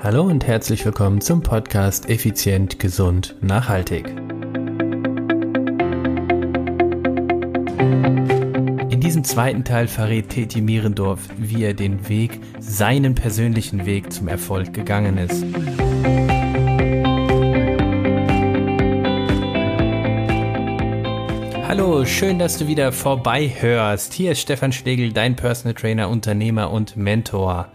Hallo und herzlich willkommen zum Podcast Effizient, Gesund, Nachhaltig. In diesem zweiten Teil verrät Teti Mierendorf, wie er den Weg, seinen persönlichen Weg zum Erfolg gegangen ist. Hallo, schön, dass du wieder vorbei hörst. Hier ist Stefan Schlegel, dein Personal Trainer, Unternehmer und Mentor.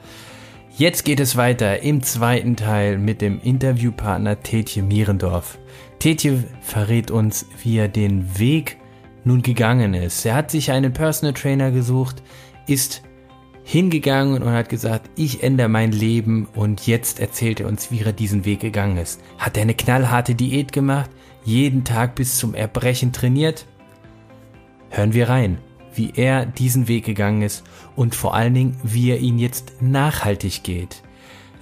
Jetzt geht es weiter im zweiten Teil mit dem Interviewpartner Tetje Mierendorf. Tetje verrät uns, wie er den Weg nun gegangen ist. Er hat sich einen Personal Trainer gesucht, ist hingegangen und hat gesagt, ich ändere mein Leben und jetzt erzählt er uns, wie er diesen Weg gegangen ist. Hat er eine knallharte Diät gemacht, jeden Tag bis zum Erbrechen trainiert? Hören wir rein wie er diesen Weg gegangen ist und vor allen Dingen, wie er ihn jetzt nachhaltig geht.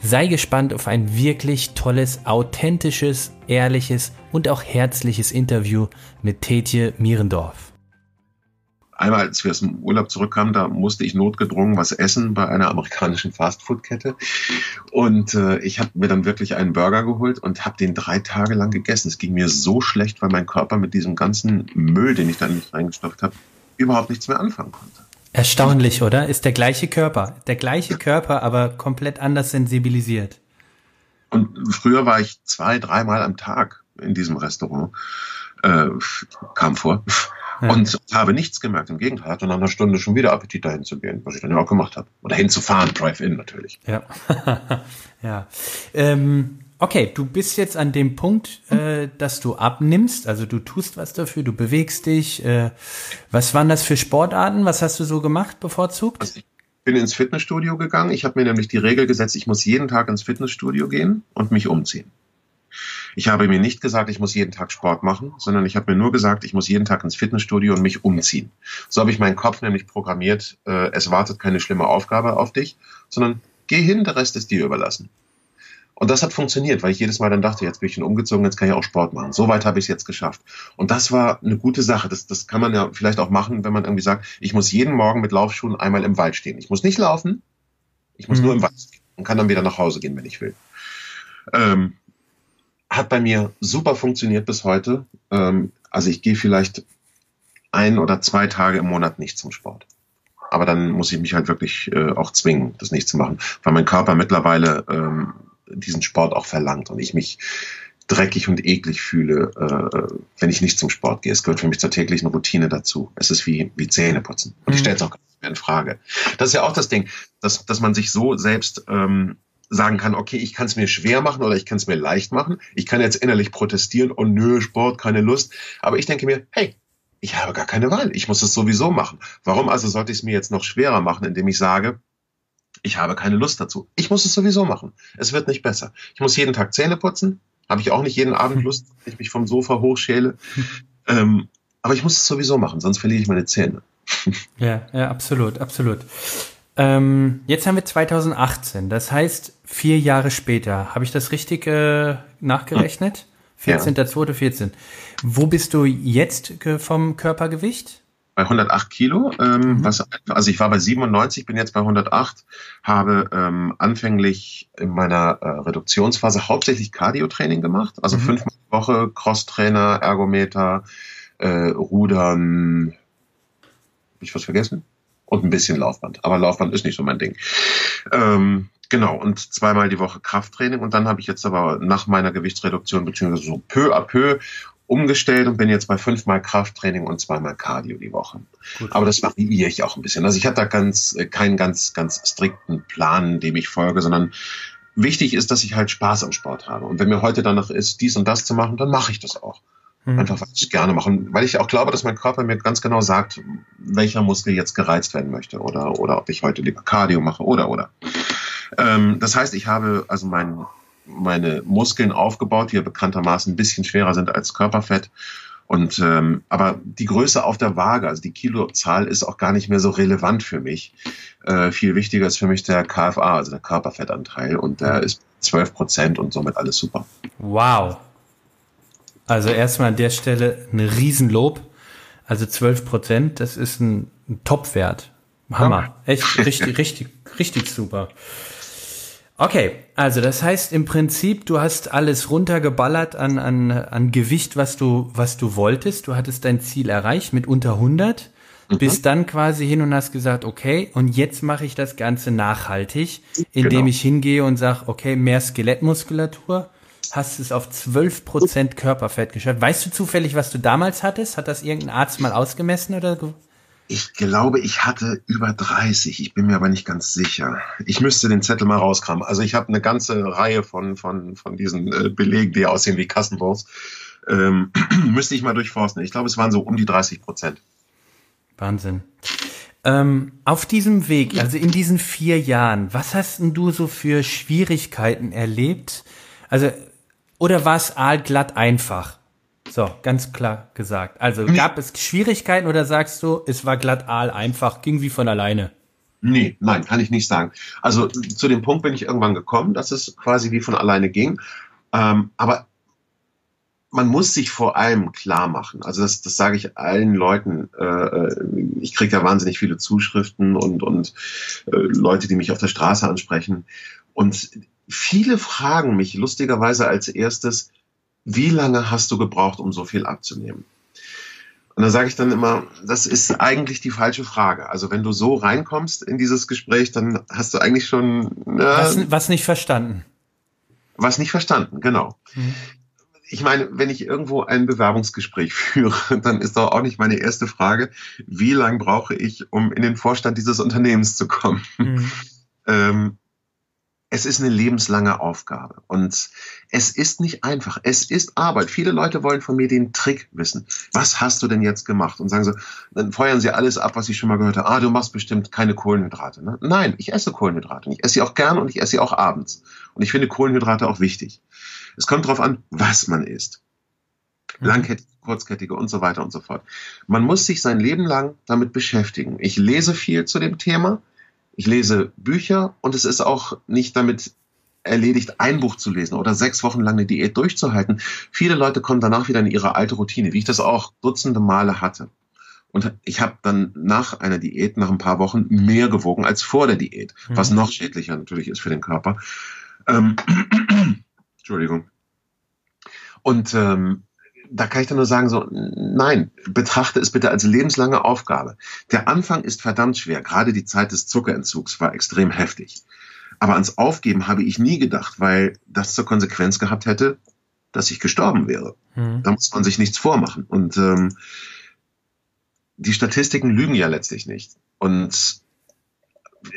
Sei gespannt auf ein wirklich tolles, authentisches, ehrliches und auch herzliches Interview mit Tetje Mierendorf. Einmal, als wir aus dem Urlaub zurückkamen, da musste ich notgedrungen was essen bei einer amerikanischen Fastfood-Kette. Und äh, ich habe mir dann wirklich einen Burger geholt und habe den drei Tage lang gegessen. Es ging mir so schlecht, weil mein Körper mit diesem ganzen Müll, den ich da nicht reingestopft habe, überhaupt nichts mehr anfangen konnte. Erstaunlich, oder? Ist der gleiche Körper. Der gleiche Körper, aber komplett anders sensibilisiert. Und früher war ich zwei, dreimal am Tag in diesem Restaurant. Äh, kam vor. Ja. Und habe nichts gemerkt. Im Gegenteil, hatte nach einer Stunde schon wieder Appetit dahin zu gehen, was ich dann ja auch gemacht habe. Oder hinzufahren, Drive-In natürlich. Ja. ja. Ähm, Okay, du bist jetzt an dem Punkt, äh, dass du abnimmst, also du tust was dafür, du bewegst dich. Äh, was waren das für Sportarten? Was hast du so gemacht bevorzugt? Also ich bin ins Fitnessstudio gegangen. Ich habe mir nämlich die Regel gesetzt, ich muss jeden Tag ins Fitnessstudio gehen und mich umziehen. Ich habe mir nicht gesagt, ich muss jeden Tag Sport machen, sondern ich habe mir nur gesagt, ich muss jeden Tag ins Fitnessstudio und mich umziehen. So habe ich meinen Kopf nämlich programmiert, äh, es wartet keine schlimme Aufgabe auf dich, sondern geh hin, der Rest ist dir überlassen. Und das hat funktioniert, weil ich jedes Mal dann dachte, jetzt bin ich schon umgezogen, jetzt kann ich auch Sport machen. So weit habe ich es jetzt geschafft. Und das war eine gute Sache. Das, das kann man ja vielleicht auch machen, wenn man irgendwie sagt, ich muss jeden Morgen mit Laufschuhen einmal im Wald stehen. Ich muss nicht laufen, ich muss mhm. nur im Wald stehen und kann dann wieder nach Hause gehen, wenn ich will. Ähm, hat bei mir super funktioniert bis heute. Ähm, also ich gehe vielleicht ein oder zwei Tage im Monat nicht zum Sport. Aber dann muss ich mich halt wirklich äh, auch zwingen, das nicht zu machen, weil mein Körper mittlerweile ähm, diesen Sport auch verlangt und ich mich dreckig und eklig fühle, äh, wenn ich nicht zum Sport gehe. Es gehört für mich zur täglichen Routine dazu. Es ist wie, wie Zähneputzen. Und ich mhm. stelle es auch gar nicht mehr in Frage. Das ist ja auch das Ding, dass, dass man sich so selbst ähm, sagen kann, okay, ich kann es mir schwer machen oder ich kann es mir leicht machen. Ich kann jetzt innerlich protestieren, oh nö, Sport, keine Lust. Aber ich denke mir, hey, ich habe gar keine Wahl. Ich muss es sowieso machen. Warum also sollte ich es mir jetzt noch schwerer machen, indem ich sage, ich habe keine Lust dazu. Ich muss es sowieso machen. Es wird nicht besser. Ich muss jeden Tag Zähne putzen. Habe ich auch nicht jeden Abend Lust, wenn ich mich vom Sofa hochschäle. Ähm, aber ich muss es sowieso machen, sonst verliere ich meine Zähne. ja, ja, absolut, absolut. Ähm, jetzt haben wir 2018, das heißt vier Jahre später. Habe ich das richtig äh, nachgerechnet? 14.02.14. Ja. Wo bist du jetzt vom Körpergewicht? Bei 108 Kilo. Ähm, mhm. was, also ich war bei 97, bin jetzt bei 108, habe ähm, anfänglich in meiner äh, Reduktionsphase hauptsächlich Cardio-Training gemacht, also mhm. fünfmal die Woche Cross-Trainer, Ergometer, äh, Rudern, hab ich was vergessen? Und ein bisschen Laufband. Aber Laufband ist nicht so mein Ding. Ähm, Genau, und zweimal die Woche Krafttraining. Und dann habe ich jetzt aber nach meiner Gewichtsreduktion, beziehungsweise so peu à peu, umgestellt und bin jetzt bei fünfmal Krafttraining und zweimal Cardio die Woche. Gut. Aber das variiere ich auch ein bisschen. Also ich habe da ganz, äh, keinen ganz, ganz strikten Plan, dem ich folge, sondern wichtig ist, dass ich halt Spaß am Sport habe. Und wenn mir heute danach ist, dies und das zu machen, dann mache ich das auch. Mhm. Einfach, weil ich gerne mache. weil ich auch glaube, dass mein Körper mir ganz genau sagt, welcher Muskel jetzt gereizt werden möchte oder, oder ob ich heute lieber Cardio mache oder, oder. Ähm, das heißt, ich habe also mein, meine Muskeln aufgebaut, die ja bekanntermaßen ein bisschen schwerer sind als Körperfett. Und ähm, aber die Größe auf der Waage, also die Kilozahl, ist auch gar nicht mehr so relevant für mich. Äh, viel wichtiger ist für mich der KFA, also der Körperfettanteil, und der ist 12 Prozent und somit alles super. Wow. Also erstmal an der Stelle ein Riesenlob. Also 12 Prozent, das ist ein, ein Top-Wert. Hammer. Echt richtig, richtig, richtig super. Okay, also das heißt im Prinzip, du hast alles runtergeballert an, an, an Gewicht, was du, was du wolltest. Du hattest dein Ziel erreicht mit unter 100, mhm. bist dann quasi hin und hast gesagt, okay, und jetzt mache ich das Ganze nachhaltig, indem genau. ich hingehe und sage, okay, mehr Skelettmuskulatur, hast es auf 12% Körperfett geschafft. Weißt du zufällig, was du damals hattest? Hat das irgendein Arzt mal ausgemessen oder? Ich glaube, ich hatte über 30. Ich bin mir aber nicht ganz sicher. Ich müsste den Zettel mal rauskramen. Also ich habe eine ganze Reihe von, von, von diesen äh, Belegen, die aussehen wie Kassenbons. Ähm, müsste ich mal durchforsten. Ich glaube, es waren so um die 30 Prozent. Wahnsinn. Ähm, auf diesem Weg, also in diesen vier Jahren, was hast denn du so für Schwierigkeiten erlebt? Also, oder war es glatt einfach? So, ganz klar gesagt. Also gab es Schwierigkeiten oder sagst du, es war glatt aal einfach, ging wie von alleine? Nee, nein, kann ich nicht sagen. Also zu dem Punkt bin ich irgendwann gekommen, dass es quasi wie von alleine ging. Ähm, aber man muss sich vor allem klar machen. Also das, das sage ich allen Leuten. Äh, äh ich kriege ja wahnsinnig viele Zuschriften und, und äh, Leute, die mich auf der Straße ansprechen. Und viele fragen mich lustigerweise als erstes, wie lange hast du gebraucht, um so viel abzunehmen? Und da sage ich dann immer, das ist eigentlich die falsche Frage. Also wenn du so reinkommst in dieses Gespräch, dann hast du eigentlich schon... Äh, was, was, nicht verstanden. Was nicht verstanden, genau. Mhm. Ich meine, wenn ich irgendwo ein Bewerbungsgespräch führe, dann ist doch auch nicht meine erste Frage, wie lange brauche ich, um in den Vorstand dieses Unternehmens zu kommen. Mhm. Ähm, es ist eine lebenslange Aufgabe und es ist nicht einfach. Es ist Arbeit. Viele Leute wollen von mir den Trick wissen. Was hast du denn jetzt gemacht? Und sagen so, dann feuern sie alles ab, was ich schon mal gehört habe. Ah, du machst bestimmt keine Kohlenhydrate. Ne? Nein, ich esse Kohlenhydrate. Und ich esse sie auch gern und ich esse sie auch abends. Und ich finde Kohlenhydrate auch wichtig. Es kommt darauf an, was man isst. Mhm. Langkettige, kurzkettige und so weiter und so fort. Man muss sich sein Leben lang damit beschäftigen. Ich lese viel zu dem Thema ich lese Bücher und es ist auch nicht damit erledigt, ein Buch zu lesen oder sechs Wochen lang eine Diät durchzuhalten. Viele Leute kommen danach wieder in ihre alte Routine, wie ich das auch dutzende Male hatte. Und ich habe dann nach einer Diät, nach ein paar Wochen, mehr gewogen als vor der Diät, mhm. was noch schädlicher natürlich ist für den Körper. Ähm, Entschuldigung. Und ähm, da kann ich dann nur sagen, so, nein, betrachte es bitte als lebenslange Aufgabe. Der Anfang ist verdammt schwer. Gerade die Zeit des Zuckerentzugs war extrem heftig. Aber ans Aufgeben habe ich nie gedacht, weil das zur Konsequenz gehabt hätte, dass ich gestorben wäre. Mhm. Da muss man sich nichts vormachen. Und ähm, die Statistiken lügen ja letztlich nicht. Und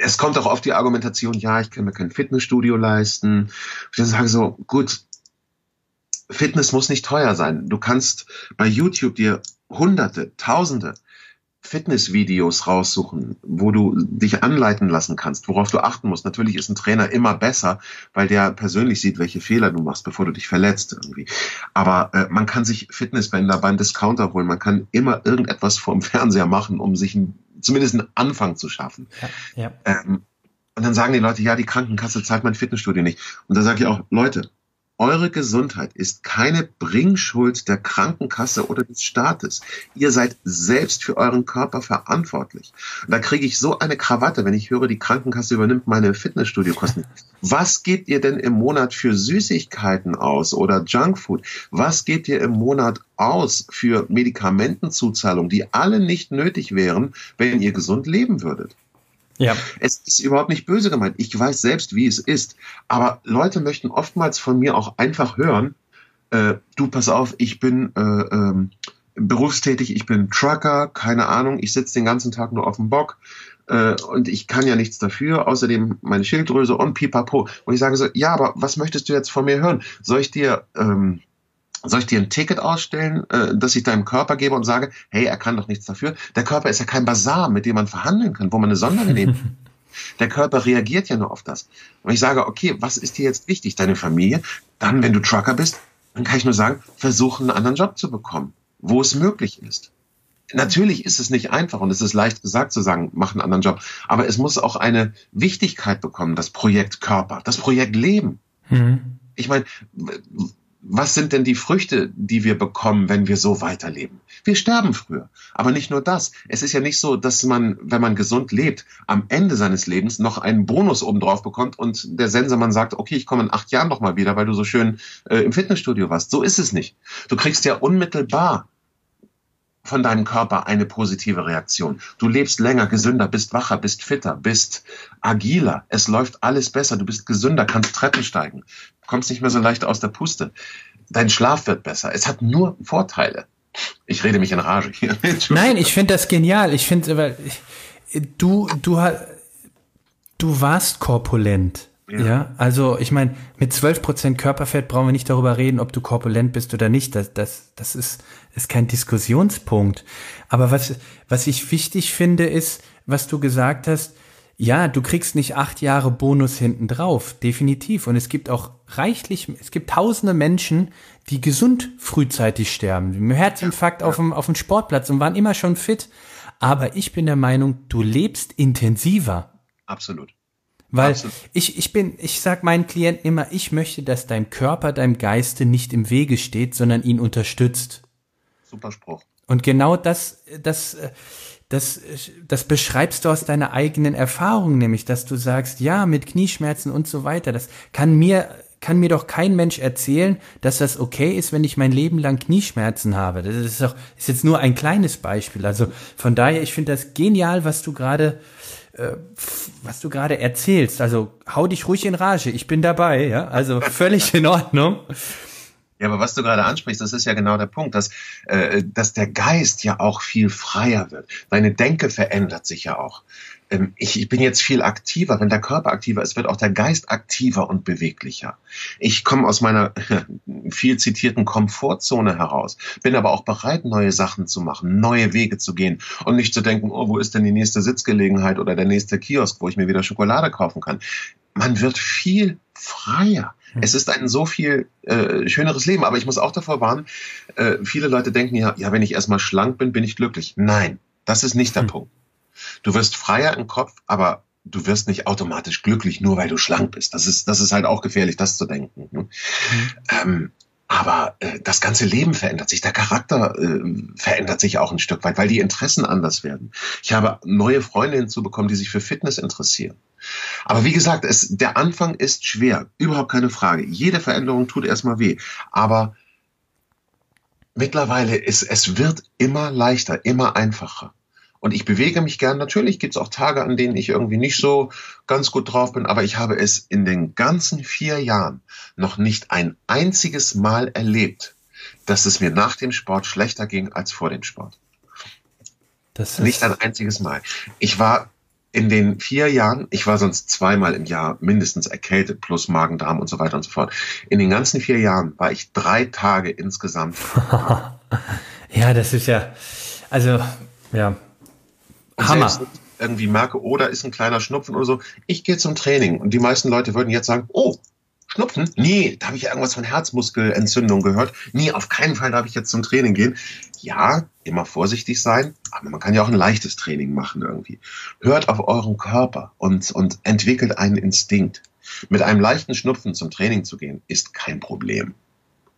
es kommt auch auf die Argumentation, ja, ich kann mir kein Fitnessstudio leisten. Ich dann sage so, gut, Fitness muss nicht teuer sein. Du kannst bei YouTube dir hunderte, tausende Fitnessvideos raussuchen, wo du dich anleiten lassen kannst, worauf du achten musst. Natürlich ist ein Trainer immer besser, weil der persönlich sieht, welche Fehler du machst, bevor du dich verletzt irgendwie. Aber äh, man kann sich Fitnessbänder beim Discounter holen. Man kann immer irgendetwas vorm Fernseher machen, um sich ein, zumindest einen Anfang zu schaffen. Ja, ja. Ähm, und dann sagen die Leute, ja, die Krankenkasse zahlt mein Fitnessstudio nicht. Und da sage ich auch, Leute, eure Gesundheit ist keine Bringschuld der Krankenkasse oder des Staates. Ihr seid selbst für euren Körper verantwortlich. Und da kriege ich so eine Krawatte, wenn ich höre, die Krankenkasse übernimmt meine Fitnessstudiokosten. Was gebt ihr denn im Monat für Süßigkeiten aus oder Junkfood? Was gebt ihr im Monat aus für Medikamentenzuzahlungen, die alle nicht nötig wären, wenn ihr gesund leben würdet? Ja. Es ist überhaupt nicht böse gemeint. Ich weiß selbst, wie es ist. Aber Leute möchten oftmals von mir auch einfach hören, äh, du pass auf, ich bin äh, ähm, berufstätig, ich bin Trucker, keine Ahnung, ich sitze den ganzen Tag nur auf dem Bock äh, und ich kann ja nichts dafür, außerdem meine Schilddrüse und pipapo. Und ich sage so, ja, aber was möchtest du jetzt von mir hören? Soll ich dir... Ähm, soll ich dir ein Ticket ausstellen, äh, das ich deinem Körper gebe und sage, hey, er kann doch nichts dafür? Der Körper ist ja kein Bazar, mit dem man verhandeln kann, wo man eine Sonderle nimmt. Der Körper reagiert ja nur auf das. Und ich sage, okay, was ist dir jetzt wichtig? Deine Familie? Dann, wenn du Trucker bist, dann kann ich nur sagen, versuche einen anderen Job zu bekommen, wo es möglich ist. Natürlich ist es nicht einfach und es ist leicht gesagt zu sagen, mach einen anderen Job. Aber es muss auch eine Wichtigkeit bekommen, das Projekt Körper, das Projekt Leben. Mhm. Ich meine, was sind denn die Früchte, die wir bekommen, wenn wir so weiterleben? Wir sterben früher. Aber nicht nur das. Es ist ja nicht so, dass man, wenn man gesund lebt, am Ende seines Lebens noch einen Bonus obendrauf bekommt und der Sensemann sagt, okay, ich komme in acht Jahren noch mal wieder, weil du so schön äh, im Fitnessstudio warst. So ist es nicht. Du kriegst ja unmittelbar von deinem Körper eine positive Reaktion. Du lebst länger, gesünder, bist wacher, bist fitter, bist agiler. Es läuft alles besser. Du bist gesünder, kannst Treppen steigen, kommst nicht mehr so leicht aus der Puste. Dein Schlaf wird besser. Es hat nur Vorteile. Ich rede mich in Rage hier. Nein, ich finde das genial. Ich finde, weil du, du, du warst korpulent. Ja. also ich meine, mit 12% Körperfett brauchen wir nicht darüber reden, ob du korpulent bist oder nicht. Das, das, das ist, ist kein Diskussionspunkt. Aber was, was ich wichtig finde, ist, was du gesagt hast, ja, du kriegst nicht acht Jahre Bonus hinten drauf, definitiv. Und es gibt auch reichlich, es gibt tausende Menschen, die gesund frühzeitig sterben, mit Herzinfarkt ja. auf, dem, auf dem Sportplatz und waren immer schon fit. Aber ich bin der Meinung, du lebst intensiver. Absolut. Weil Absolut. ich, ich bin, ich sag meinen Klienten immer, ich möchte, dass dein Körper deinem Geiste nicht im Wege steht, sondern ihn unterstützt. Super Spruch. Und genau das, das, das, das beschreibst du aus deiner eigenen Erfahrung, nämlich, dass du sagst, ja, mit Knieschmerzen und so weiter, das kann mir, kann mir doch kein Mensch erzählen, dass das okay ist, wenn ich mein Leben lang Knieschmerzen habe. Das ist doch, ist jetzt nur ein kleines Beispiel. Also von daher, ich finde das genial, was du gerade äh, was du gerade erzählst. Also hau dich ruhig in Rage, ich bin dabei, ja. Also völlig in Ordnung. Ja, aber was du gerade ansprichst, das ist ja genau der Punkt, dass, äh, dass der Geist ja auch viel freier wird. Deine Denke verändert sich ja auch. Ähm, ich, ich bin jetzt viel aktiver. Wenn der Körper aktiver ist, wird auch der Geist aktiver und beweglicher. Ich komme aus meiner viel zitierten Komfortzone heraus, bin aber auch bereit, neue Sachen zu machen, neue Wege zu gehen und nicht zu denken, oh, wo ist denn die nächste Sitzgelegenheit oder der nächste Kiosk, wo ich mir wieder Schokolade kaufen kann. Man wird viel freier. Hm. Es ist ein so viel äh, schöneres Leben, aber ich muss auch davor warnen, äh, viele Leute denken ja, ja, wenn ich erstmal schlank bin, bin ich glücklich. Nein, das ist nicht der hm. Punkt. Du wirst freier im Kopf, aber du wirst nicht automatisch glücklich, nur weil du schlank bist. Das ist, das ist halt auch gefährlich, das zu denken. Ne? Mhm. Ähm, aber äh, das ganze Leben verändert sich, der Charakter äh, verändert sich auch ein Stück weit, weil die Interessen anders werden. Ich habe neue Freunde hinzubekommen, die sich für Fitness interessieren. Aber wie gesagt, es, der Anfang ist schwer, überhaupt keine Frage. Jede Veränderung tut erstmal weh. Aber mittlerweile ist es wird immer leichter, immer einfacher. Und ich bewege mich gern. Natürlich gibt es auch Tage, an denen ich irgendwie nicht so ganz gut drauf bin, aber ich habe es in den ganzen vier Jahren noch nicht ein einziges Mal erlebt, dass es mir nach dem Sport schlechter ging als vor dem Sport. Nicht ein einziges Mal. Ich war in den vier Jahren, ich war sonst zweimal im Jahr mindestens erkältet, plus Magen-Darm und so weiter und so fort. In den ganzen vier Jahren war ich drei Tage insgesamt. ja, das ist ja, also, ja, Hammer. Selbst irgendwie merke, oh, da ist ein kleiner Schnupfen oder so, ich gehe zum Training. Und die meisten Leute würden jetzt sagen, oh, Schnupfen? Nee, da habe ich irgendwas von Herzmuskelentzündung gehört. Nee, auf keinen Fall darf ich jetzt zum Training gehen. Ja, immer vorsichtig sein, aber man kann ja auch ein leichtes Training machen irgendwie. Hört auf euren Körper und, und entwickelt einen Instinkt. Mit einem leichten Schnupfen zum Training zu gehen, ist kein Problem.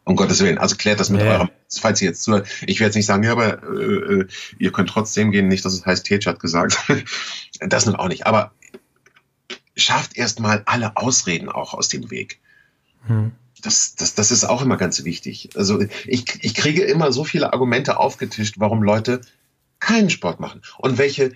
Um Gottes Willen. Also klärt das mit ja. eurem, falls ihr jetzt zuhört. Ich werde jetzt nicht sagen, ja, aber äh, äh, ihr könnt trotzdem gehen, nicht, dass es heißt, Tetsch hat gesagt. das nun auch nicht. Aber schafft erstmal alle Ausreden auch aus dem Weg. Hm. Das, das, das ist auch immer ganz wichtig. Also ich, ich kriege immer so viele Argumente aufgetischt, warum Leute keinen Sport machen und welche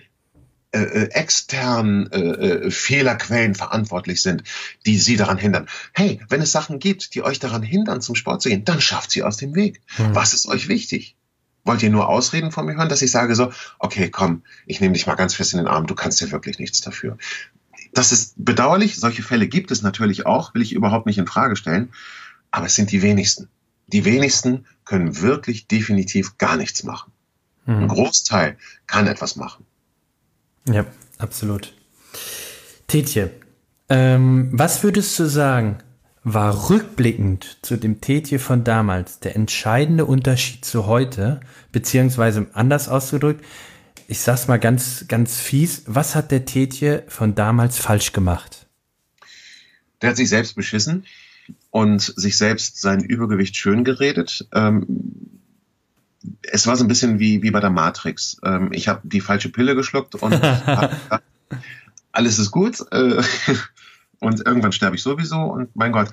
äh, äh, externen äh, äh, Fehlerquellen verantwortlich sind, die sie daran hindern. Hey, wenn es Sachen gibt, die euch daran hindern, zum Sport zu gehen, dann schafft sie aus dem Weg. Hm. Was ist euch wichtig? Wollt ihr nur Ausreden von mir hören, dass ich sage so, okay, komm, ich nehme dich mal ganz fest in den Arm, du kannst ja wirklich nichts dafür. Das ist bedauerlich, solche Fälle gibt es natürlich auch, will ich überhaupt nicht in Frage stellen, aber es sind die wenigsten. Die wenigsten können wirklich definitiv gar nichts machen. Hm. Ein Großteil kann etwas machen. Ja, absolut. Tetje, ähm, was würdest du sagen, war rückblickend zu dem Tetje von damals der entscheidende Unterschied zu heute, beziehungsweise anders ausgedrückt, ich sag's mal ganz, ganz fies, was hat der Tetje von damals falsch gemacht? Der hat sich selbst beschissen. und sich selbst sein Übergewicht schön geredet. Ähm, es war so ein bisschen wie, wie bei der Matrix. Ähm, ich habe die falsche Pille geschluckt und gedacht, alles ist gut äh, und irgendwann sterbe ich sowieso und mein Gott.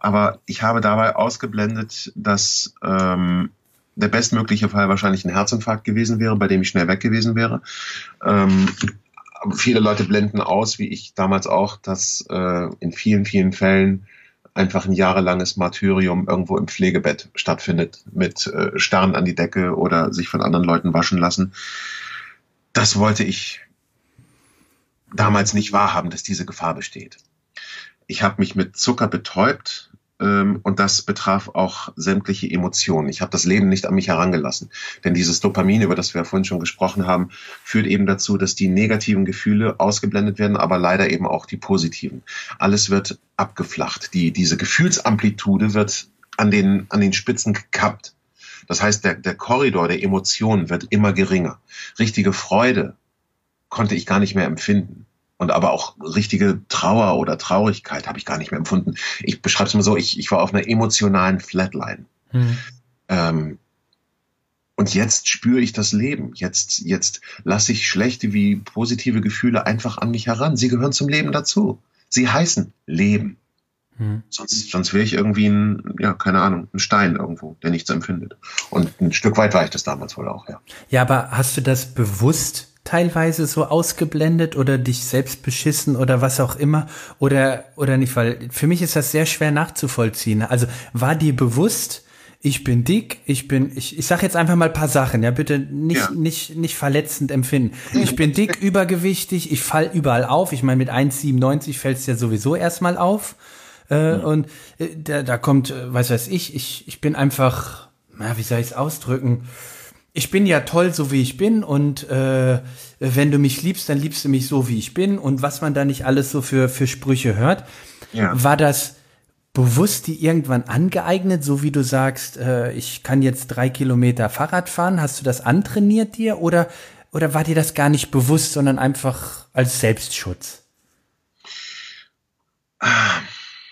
Aber ich habe dabei ausgeblendet, dass ähm, der bestmögliche Fall wahrscheinlich ein Herzinfarkt gewesen wäre, bei dem ich schnell weg gewesen wäre. Ähm, viele Leute blenden aus, wie ich damals auch, dass äh, in vielen, vielen Fällen einfach ein jahrelanges Martyrium irgendwo im Pflegebett stattfindet, mit äh, Starren an die Decke oder sich von anderen Leuten waschen lassen. Das wollte ich damals nicht wahrhaben, dass diese Gefahr besteht. Ich habe mich mit Zucker betäubt, und das betraf auch sämtliche Emotionen. Ich habe das Leben nicht an mich herangelassen. Denn dieses Dopamin, über das wir vorhin schon gesprochen haben, führt eben dazu, dass die negativen Gefühle ausgeblendet werden, aber leider eben auch die positiven. Alles wird abgeflacht. Die, diese Gefühlsamplitude wird an den, an den Spitzen gekappt. Das heißt, der, der Korridor der Emotionen wird immer geringer. Richtige Freude konnte ich gar nicht mehr empfinden und aber auch richtige Trauer oder Traurigkeit habe ich gar nicht mehr empfunden. Ich beschreibe es mal so, ich, ich war auf einer emotionalen Flatline. Mhm. Ähm, und jetzt spüre ich das Leben. Jetzt, jetzt lasse ich schlechte wie positive Gefühle einfach an mich heran. Sie gehören zum Leben dazu. Sie heißen Leben. Mhm. Sonst, sonst wäre ich irgendwie ein, ja, keine Ahnung, ein Stein irgendwo, der nichts empfindet. Und ein Stück weit war ich das damals wohl auch, ja. Ja, aber hast du das bewusst teilweise so ausgeblendet oder dich selbst beschissen oder was auch immer oder oder nicht, weil für mich ist das sehr schwer nachzuvollziehen. Also war dir bewusst, ich bin dick, ich bin, ich, ich sag jetzt einfach mal paar Sachen, ja, bitte nicht, ja. nicht, nicht verletzend empfinden. Ich bin dick, übergewichtig, ich fall überall auf. Ich meine, mit 1,97 fällt es ja sowieso erstmal auf. Äh, mhm. Und äh, da, da kommt, äh, was weiß ich, ich, ich bin einfach, na, wie soll ich es ausdrücken? Ich bin ja toll, so wie ich bin und äh, wenn du mich liebst, dann liebst du mich so, wie ich bin und was man da nicht alles so für, für Sprüche hört. Ja. War das bewusst die irgendwann angeeignet, so wie du sagst, äh, ich kann jetzt drei Kilometer Fahrrad fahren? Hast du das antrainiert dir oder, oder war dir das gar nicht bewusst, sondern einfach als Selbstschutz?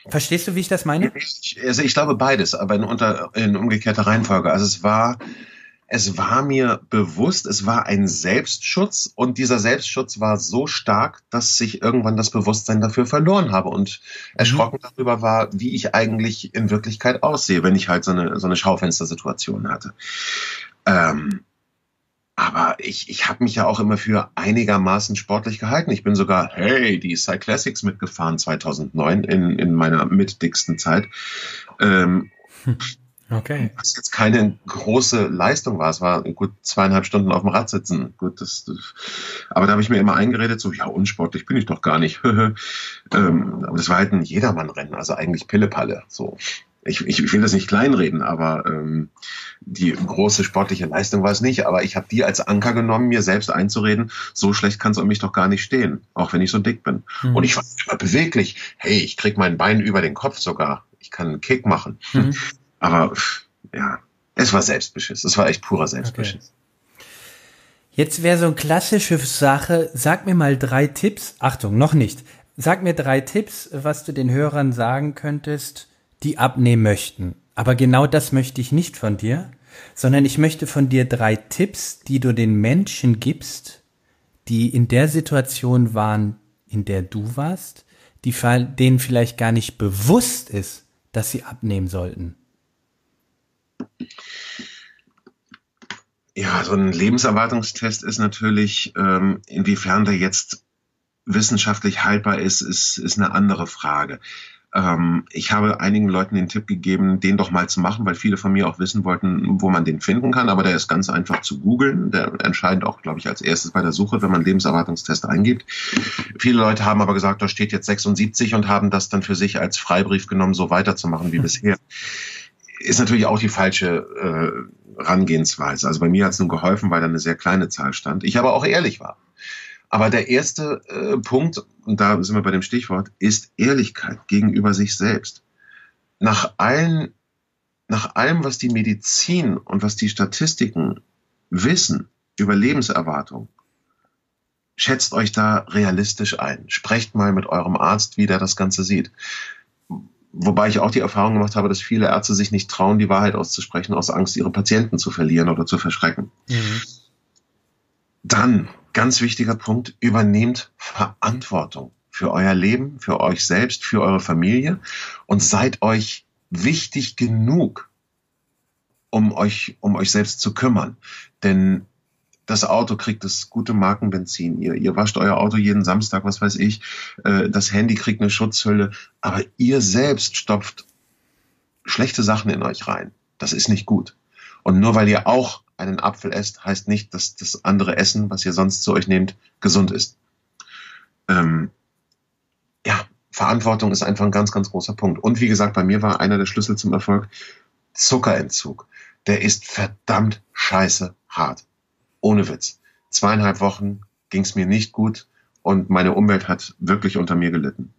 Verstehst du, wie ich das meine? Ich, also ich glaube beides, aber in, unter, in umgekehrter Reihenfolge. Also es war es war mir bewusst, es war ein Selbstschutz und dieser Selbstschutz war so stark, dass ich irgendwann das Bewusstsein dafür verloren habe und erschrocken mhm. darüber war, wie ich eigentlich in Wirklichkeit aussehe, wenn ich halt so eine, so eine Schaufenstersituation hatte. Ähm, aber ich, ich habe mich ja auch immer für einigermaßen sportlich gehalten. Ich bin sogar, hey, die Cyclassics mitgefahren 2009 in, in meiner mitdicksten Zeit. Ähm, hm. Okay. Was jetzt keine große Leistung war. Es war gut zweieinhalb Stunden auf dem Rad sitzen. Gut, das, das aber da habe ich mir immer eingeredet, so, ja, unsportlich bin ich doch gar nicht. ähm, aber das war halt ein Jedermann-Rennen, also eigentlich Pillepalle. So. Ich, ich, ich will das nicht kleinreden, aber ähm, die große sportliche Leistung war es nicht. Aber ich habe die als Anker genommen, mir selbst einzureden, so schlecht kann es um mich doch gar nicht stehen, auch wenn ich so dick bin. Mhm. Und ich war immer beweglich. Hey, ich krieg mein Bein über den Kopf sogar. Ich kann einen Kick machen. Mhm. Aber ja, es war Selbstbeschiss. Es war echt purer Selbstbeschiss. Okay. Jetzt wäre so eine klassische Sache, sag mir mal drei Tipps. Achtung, noch nicht. Sag mir drei Tipps, was du den Hörern sagen könntest, die abnehmen möchten. Aber genau das möchte ich nicht von dir, sondern ich möchte von dir drei Tipps, die du den Menschen gibst, die in der Situation waren, in der du warst, die denen vielleicht gar nicht bewusst ist, dass sie abnehmen sollten. Ja, so ein Lebenserwartungstest ist natürlich, ähm, inwiefern der jetzt wissenschaftlich haltbar ist, ist, ist eine andere Frage. Ähm, ich habe einigen Leuten den Tipp gegeben, den doch mal zu machen, weil viele von mir auch wissen wollten, wo man den finden kann. Aber der ist ganz einfach zu googeln. Der entscheidet auch, glaube ich, als erstes bei der Suche, wenn man Lebenserwartungstest eingibt. Viele Leute haben aber gesagt, da steht jetzt 76 und haben das dann für sich als Freibrief genommen, so weiterzumachen wie hm. bisher ist natürlich auch die falsche äh, Herangehensweise. Also bei mir hat es nun geholfen, weil da eine sehr kleine Zahl stand. Ich aber auch ehrlich war. Aber der erste äh, Punkt, und da sind wir bei dem Stichwort, ist Ehrlichkeit gegenüber sich selbst. Nach allen, nach allem, was die Medizin und was die Statistiken wissen über Lebenserwartung, schätzt euch da realistisch ein. Sprecht mal mit eurem Arzt, wie der das Ganze sieht wobei ich auch die Erfahrung gemacht habe, dass viele Ärzte sich nicht trauen, die Wahrheit auszusprechen, aus Angst, ihre Patienten zu verlieren oder zu verschrecken. Mhm. Dann, ganz wichtiger Punkt, übernehmt Verantwortung für euer Leben, für euch selbst, für eure Familie und seid euch wichtig genug, um euch, um euch selbst zu kümmern. Denn das Auto kriegt das gute Markenbenzin. Ihr, ihr wascht euer Auto jeden Samstag, was weiß ich. Äh, das Handy kriegt eine Schutzhülle. Aber ihr selbst stopft schlechte Sachen in euch rein. Das ist nicht gut. Und nur weil ihr auch einen Apfel esst, heißt nicht, dass das andere Essen, was ihr sonst zu euch nehmt, gesund ist. Ähm, ja, Verantwortung ist einfach ein ganz, ganz großer Punkt. Und wie gesagt, bei mir war einer der Schlüssel zum Erfolg Zuckerentzug. Der ist verdammt scheiße hart. Ohne Witz. Zweieinhalb Wochen ging es mir nicht gut und meine Umwelt hat wirklich unter mir gelitten.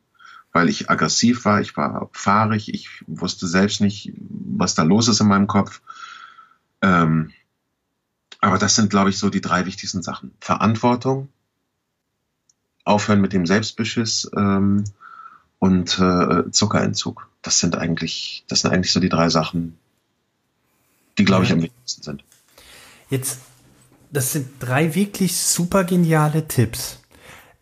Weil ich aggressiv war, ich war fahrig, ich wusste selbst nicht, was da los ist in meinem Kopf. Ähm, aber das sind, glaube ich, so die drei wichtigsten Sachen. Verantwortung, aufhören mit dem Selbstbeschiss ähm, und äh, Zuckerentzug. Das sind eigentlich, das sind eigentlich so die drei Sachen, die, glaube ich, am wichtigsten sind. Jetzt das sind drei wirklich super geniale Tipps.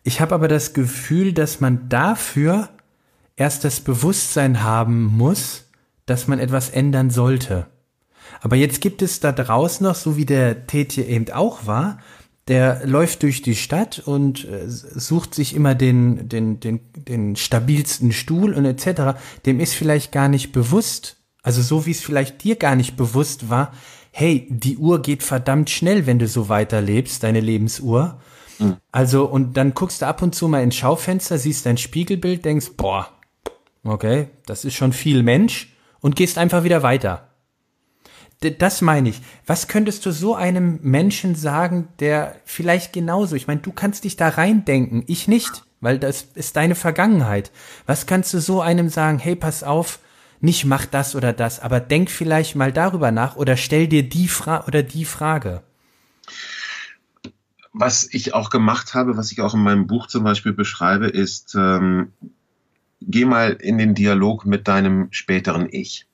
Ich habe aber das Gefühl, dass man dafür erst das Bewusstsein haben muss, dass man etwas ändern sollte. Aber jetzt gibt es da draußen noch, so wie der Tetje eben auch war, der läuft durch die Stadt und äh, sucht sich immer den, den, den, den stabilsten Stuhl und etc. Dem ist vielleicht gar nicht bewusst, also so wie es vielleicht dir gar nicht bewusst war, hey, die Uhr geht verdammt schnell, wenn du so weiterlebst, deine Lebensuhr. Mhm. Also, und dann guckst du ab und zu mal ins Schaufenster, siehst dein Spiegelbild, denkst, boah, okay, das ist schon viel Mensch und gehst einfach wieder weiter. Das meine ich. Was könntest du so einem Menschen sagen, der vielleicht genauso, ich meine, du kannst dich da reindenken, ich nicht, weil das ist deine Vergangenheit. Was kannst du so einem sagen, hey, pass auf, nicht mach das oder das, aber denk vielleicht mal darüber nach oder stell dir die Frage oder die Frage. Was ich auch gemacht habe, was ich auch in meinem Buch zum Beispiel beschreibe, ist, ähm, geh mal in den Dialog mit deinem späteren Ich.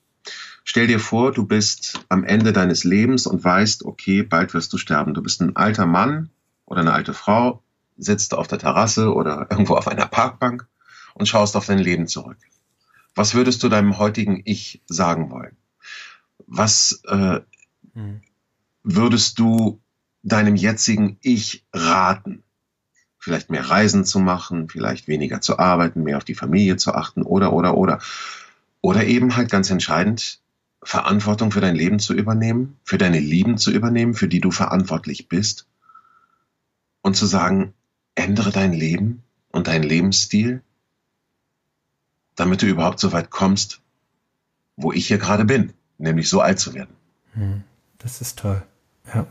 Stell dir vor, du bist am Ende deines Lebens und weißt, okay, bald wirst du sterben. Du bist ein alter Mann oder eine alte Frau, sitzt auf der Terrasse oder irgendwo auf einer Parkbank und schaust auf dein Leben zurück. Was würdest du deinem heutigen Ich sagen wollen? Was äh, hm. würdest du deinem jetzigen Ich raten? Vielleicht mehr Reisen zu machen, vielleicht weniger zu arbeiten, mehr auf die Familie zu achten oder, oder, oder. Oder eben halt ganz entscheidend, Verantwortung für dein Leben zu übernehmen, für deine Lieben zu übernehmen, für die du verantwortlich bist. Und zu sagen, ändere dein Leben und deinen Lebensstil damit du überhaupt so weit kommst, wo ich hier gerade bin, nämlich so alt zu werden. Hm, das ist toll. Ja.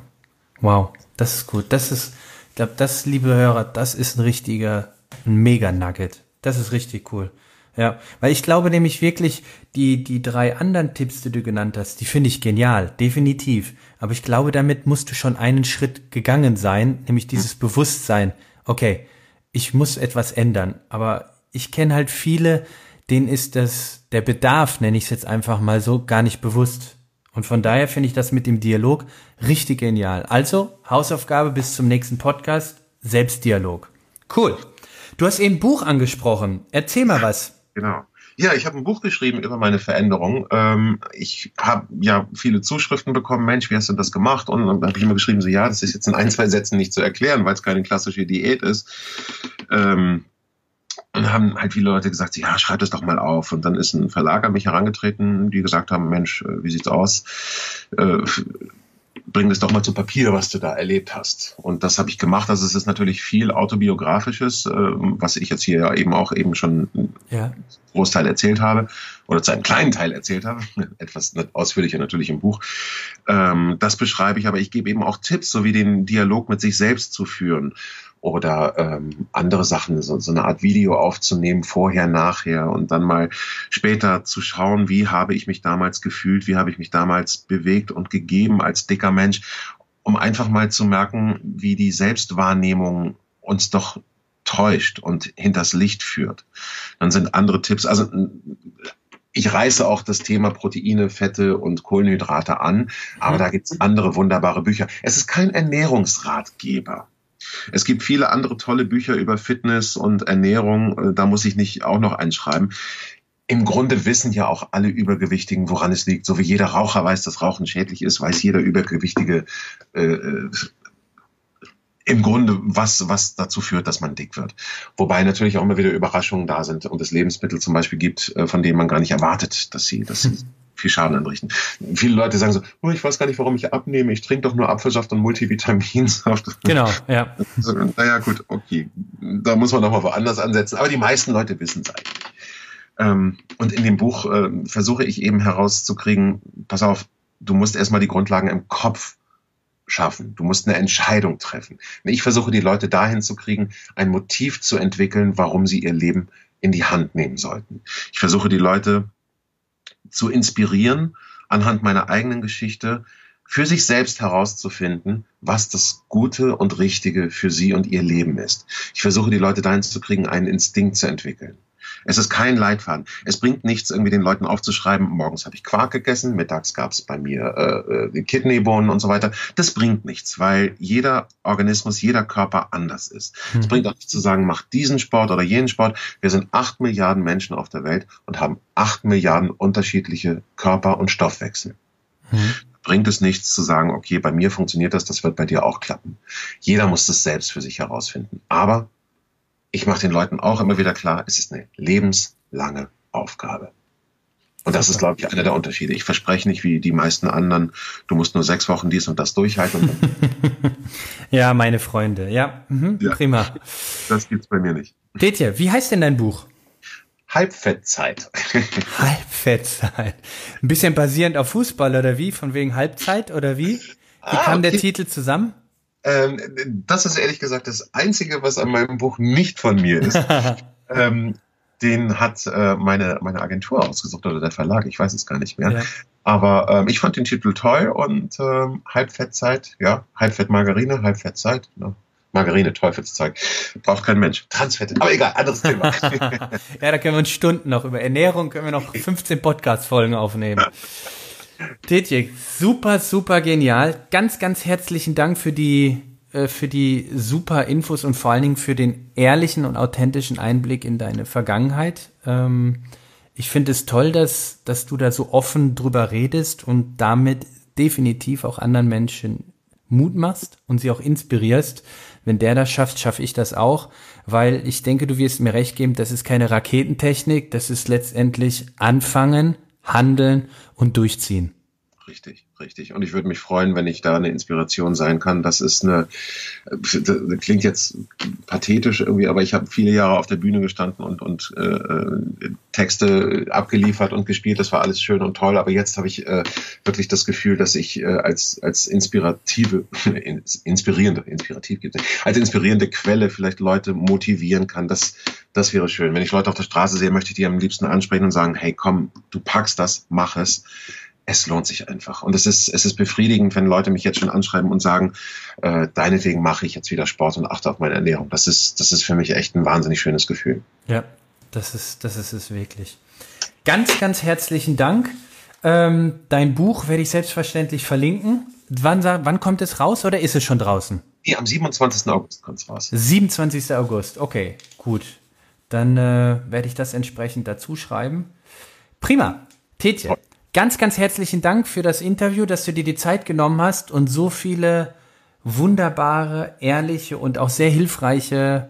Wow, das ist gut. Das ist, ich glaube, das, liebe Hörer, das ist ein richtiger, ein Mega-Nugget. Das ist richtig cool. Ja, weil ich glaube nämlich wirklich, die, die drei anderen Tipps, die du genannt hast, die finde ich genial, definitiv. Aber ich glaube, damit musst du schon einen Schritt gegangen sein, nämlich dieses hm. Bewusstsein. Okay, ich muss etwas ändern. Aber ich kenne halt viele, denen ist das, der Bedarf, nenne ich es jetzt einfach mal so, gar nicht bewusst. Und von daher finde ich das mit dem Dialog richtig genial. Also, Hausaufgabe bis zum nächsten Podcast, Selbstdialog. Cool. Du hast eben Buch angesprochen. Erzähl mal was. Genau. Ja, ich habe ein Buch geschrieben über meine Veränderung. Ähm, ich habe ja viele Zuschriften bekommen. Mensch, wie hast du das gemacht? Und dann habe ich immer geschrieben, so ja, das ist jetzt in ein, zwei Sätzen nicht zu erklären, weil es keine klassische Diät ist. Ähm, und haben halt viele Leute gesagt, ja, schreib das doch mal auf. Und dann ist ein Verlag an mich herangetreten, die gesagt haben, Mensch, äh, wie sieht's aus? Äh, bring das doch mal zu Papier, was du da erlebt hast. Und das habe ich gemacht. Also es ist natürlich viel autobiografisches, äh, was ich jetzt hier ja eben auch eben schon ja. Großteil erzählt habe oder zu einem kleinen Teil erzählt habe, etwas ausführlicher natürlich im Buch. Ähm, das beschreibe ich, aber ich gebe eben auch Tipps, so wie den Dialog mit sich selbst zu führen oder ähm, andere Sachen, so, so eine Art Video aufzunehmen, vorher, nachher und dann mal später zu schauen, wie habe ich mich damals gefühlt, wie habe ich mich damals bewegt und gegeben als dicker Mensch, um einfach mal zu merken, wie die Selbstwahrnehmung uns doch täuscht und hinters Licht führt. Dann sind andere Tipps, also ich reiße auch das Thema Proteine, Fette und Kohlenhydrate an, aber mhm. da gibt's andere wunderbare Bücher. Es ist kein Ernährungsratgeber. Es gibt viele andere tolle Bücher über Fitness und Ernährung. Äh, da muss ich nicht auch noch einschreiben. Im Grunde wissen ja auch alle Übergewichtigen, woran es liegt. So wie jeder Raucher weiß, dass Rauchen schädlich ist, weiß jeder Übergewichtige äh, äh im Grunde, was, was dazu führt, dass man dick wird. Wobei natürlich auch immer wieder Überraschungen da sind und es Lebensmittel zum Beispiel gibt, äh, von denen man gar nicht erwartet, dass sie, dass sie viel Schaden anrichten. Viele Leute sagen so, oh, ich weiß gar nicht, warum ich abnehme, ich trinke doch nur Apfelsaft und Multivitaminsaft. Genau, ja. naja, gut, okay. Da muss man doch mal woanders ansetzen. Aber die meisten Leute wissen es eigentlich. Ähm, und in dem Buch äh, versuche ich eben herauszukriegen, pass auf, du musst erstmal die Grundlagen im Kopf schaffen. Du musst eine Entscheidung treffen. Ich versuche die Leute dahin zu kriegen, ein Motiv zu entwickeln, warum sie ihr Leben in die Hand nehmen sollten. Ich versuche die Leute zu inspirieren, anhand meiner eigenen Geschichte für sich selbst herauszufinden, was das Gute und Richtige für sie und ihr Leben ist. Ich versuche die Leute dahin zu kriegen, einen Instinkt zu entwickeln. Es ist kein Leitfaden. Es bringt nichts, irgendwie den Leuten aufzuschreiben, morgens habe ich Quark gegessen, mittags gab es bei mir äh, äh, Kidneybohnen und so weiter. Das bringt nichts, weil jeder Organismus, jeder Körper anders ist. Es mhm. bringt auch nichts zu sagen, mach diesen Sport oder jenen Sport. Wir sind acht Milliarden Menschen auf der Welt und haben acht Milliarden unterschiedliche Körper und Stoffwechsel. Mhm bringt es nichts zu sagen, okay, bei mir funktioniert das, das wird bei dir auch klappen. Jeder muss das selbst für sich herausfinden. Aber ich mache den Leuten auch immer wieder klar, es ist eine lebenslange Aufgabe. Und das ist, glaube ich, einer der Unterschiede. Ich verspreche nicht wie die meisten anderen, du musst nur sechs Wochen dies und das durchhalten. ja, meine Freunde, ja, mhm, ja. prima. Das gibt's bei mir nicht. Detje, wie heißt denn dein Buch? Halbfettzeit. Halbfettzeit. Ein bisschen basierend auf Fußball oder wie? Von wegen Halbzeit oder wie? Wie ah, kam okay. der Titel zusammen? Ähm, das ist ehrlich gesagt das Einzige, was an meinem Buch nicht von mir ist. ähm, den hat äh, meine, meine Agentur ausgesucht oder der Verlag, ich weiß es gar nicht mehr. Ja. Aber ähm, ich fand den Titel toll und ähm, Halbfettzeit, ja, Halbfett-Margarine, Halbfettzeit. Ne? Margarine, Teufelszeug. Braucht kein Mensch. Transfette. Aber egal, anderes Thema. ja, da können wir uns Stunden noch über Ernährung, können wir noch 15 Podcast-Folgen aufnehmen. Tetje, super, super genial. Ganz, ganz herzlichen Dank für die, äh, für die super Infos und vor allen Dingen für den ehrlichen und authentischen Einblick in deine Vergangenheit. Ähm, ich finde es toll, dass, dass du da so offen drüber redest und damit definitiv auch anderen Menschen Mut machst und sie auch inspirierst. Wenn der das schafft, schaffe ich das auch, weil ich denke, du wirst mir recht geben, das ist keine Raketentechnik, das ist letztendlich anfangen, handeln und durchziehen. Richtig, richtig. Und ich würde mich freuen, wenn ich da eine Inspiration sein kann. Das ist eine, das klingt jetzt pathetisch irgendwie, aber ich habe viele Jahre auf der Bühne gestanden und, und äh, Texte abgeliefert und gespielt. Das war alles schön und toll. Aber jetzt habe ich äh, wirklich das Gefühl, dass ich äh, als, als inspirative, inspirierende, inspirativ gibt als inspirierende Quelle vielleicht Leute motivieren kann. Das, das wäre schön. Wenn ich Leute auf der Straße sehe, möchte ich die am liebsten ansprechen und sagen, hey, komm, du packst das, mach es es lohnt sich einfach. Und es ist, es ist befriedigend, wenn Leute mich jetzt schon anschreiben und sagen, äh, deinetwegen mache ich jetzt wieder Sport und achte auf meine Ernährung. Das ist, das ist für mich echt ein wahnsinnig schönes Gefühl. Ja, das ist, das ist es wirklich. Ganz, ganz herzlichen Dank. Ähm, dein Buch werde ich selbstverständlich verlinken. Wann, wann kommt es raus oder ist es schon draußen? Nee, am 27. August kommt es raus. 27. August, okay, gut. Dann äh, werde ich das entsprechend dazu schreiben. Prima. Tetje, Ganz, ganz herzlichen Dank für das Interview, dass du dir die Zeit genommen hast und so viele wunderbare, ehrliche und auch sehr hilfreiche,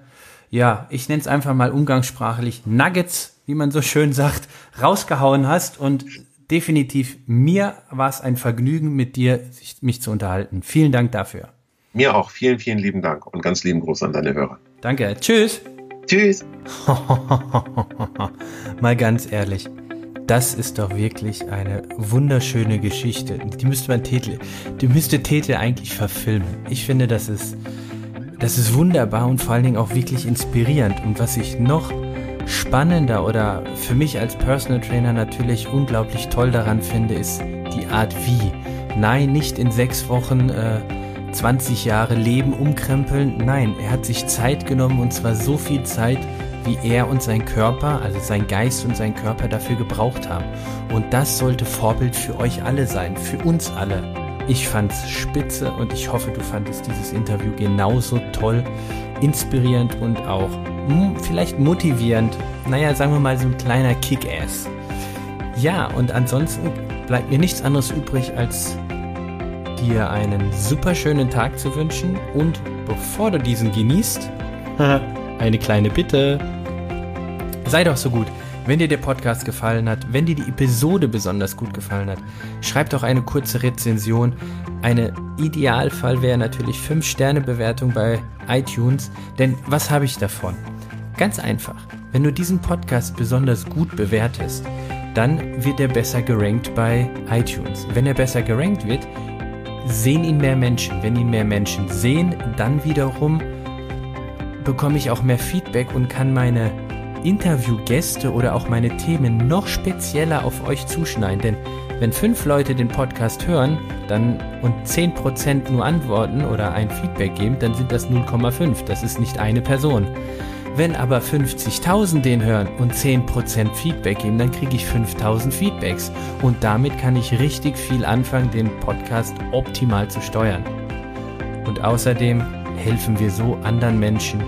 ja, ich nenne es einfach mal umgangssprachlich Nuggets, wie man so schön sagt, rausgehauen hast und definitiv mir war es ein Vergnügen, mit dir mich zu unterhalten. Vielen Dank dafür. Mir auch. Vielen, vielen lieben Dank und ganz lieben Gruß an deine Hörer. Danke. Tschüss. Tschüss. mal ganz ehrlich. Das ist doch wirklich eine wunderschöne Geschichte. Die müsste man Titel, die müsste Tete eigentlich verfilmen. Ich finde, das ist, das ist wunderbar und vor allen Dingen auch wirklich inspirierend. Und was ich noch spannender oder für mich als Personal Trainer natürlich unglaublich toll daran finde, ist die Art wie. Nein, nicht in sechs Wochen äh, 20 Jahre Leben umkrempeln. Nein, er hat sich Zeit genommen und zwar so viel Zeit, wie er und sein Körper, also sein Geist und sein Körper dafür gebraucht haben. Und das sollte Vorbild für euch alle sein, für uns alle. Ich fand's spitze und ich hoffe, du fandest dieses Interview genauso toll, inspirierend und auch hm, vielleicht motivierend. Naja, sagen wir mal so ein kleiner Kick-Ass. Ja, und ansonsten bleibt mir nichts anderes übrig, als dir einen super schönen Tag zu wünschen und bevor du diesen genießt, eine kleine Bitte. Sei doch so gut, wenn dir der Podcast gefallen hat, wenn dir die Episode besonders gut gefallen hat, schreib doch eine kurze Rezension. Eine Idealfall wäre natürlich 5 Sterne Bewertung bei iTunes, denn was habe ich davon? Ganz einfach. Wenn du diesen Podcast besonders gut bewertest, dann wird er besser gerankt bei iTunes. Wenn er besser gerankt wird, sehen ihn mehr Menschen. Wenn ihn mehr Menschen sehen, dann wiederum bekomme ich auch mehr Feedback und kann meine Interviewgäste oder auch meine Themen noch spezieller auf euch zuschneiden. Denn wenn fünf Leute den Podcast hören dann und 10% nur antworten oder ein Feedback geben, dann sind das 0,5. Das ist nicht eine Person. Wenn aber 50.000 den hören und 10% Feedback geben, dann kriege ich 5.000 Feedbacks. Und damit kann ich richtig viel anfangen, den Podcast optimal zu steuern. Und außerdem helfen wir so anderen Menschen,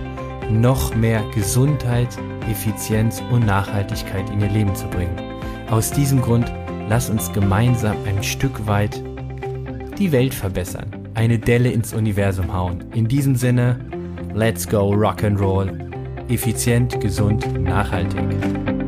noch mehr Gesundheit, Effizienz und Nachhaltigkeit in ihr Leben zu bringen. Aus diesem Grund lass uns gemeinsam ein Stück weit die Welt verbessern, eine Delle ins Universum hauen. In diesem Sinne, let's go rock and roll effizient, gesund, nachhaltig.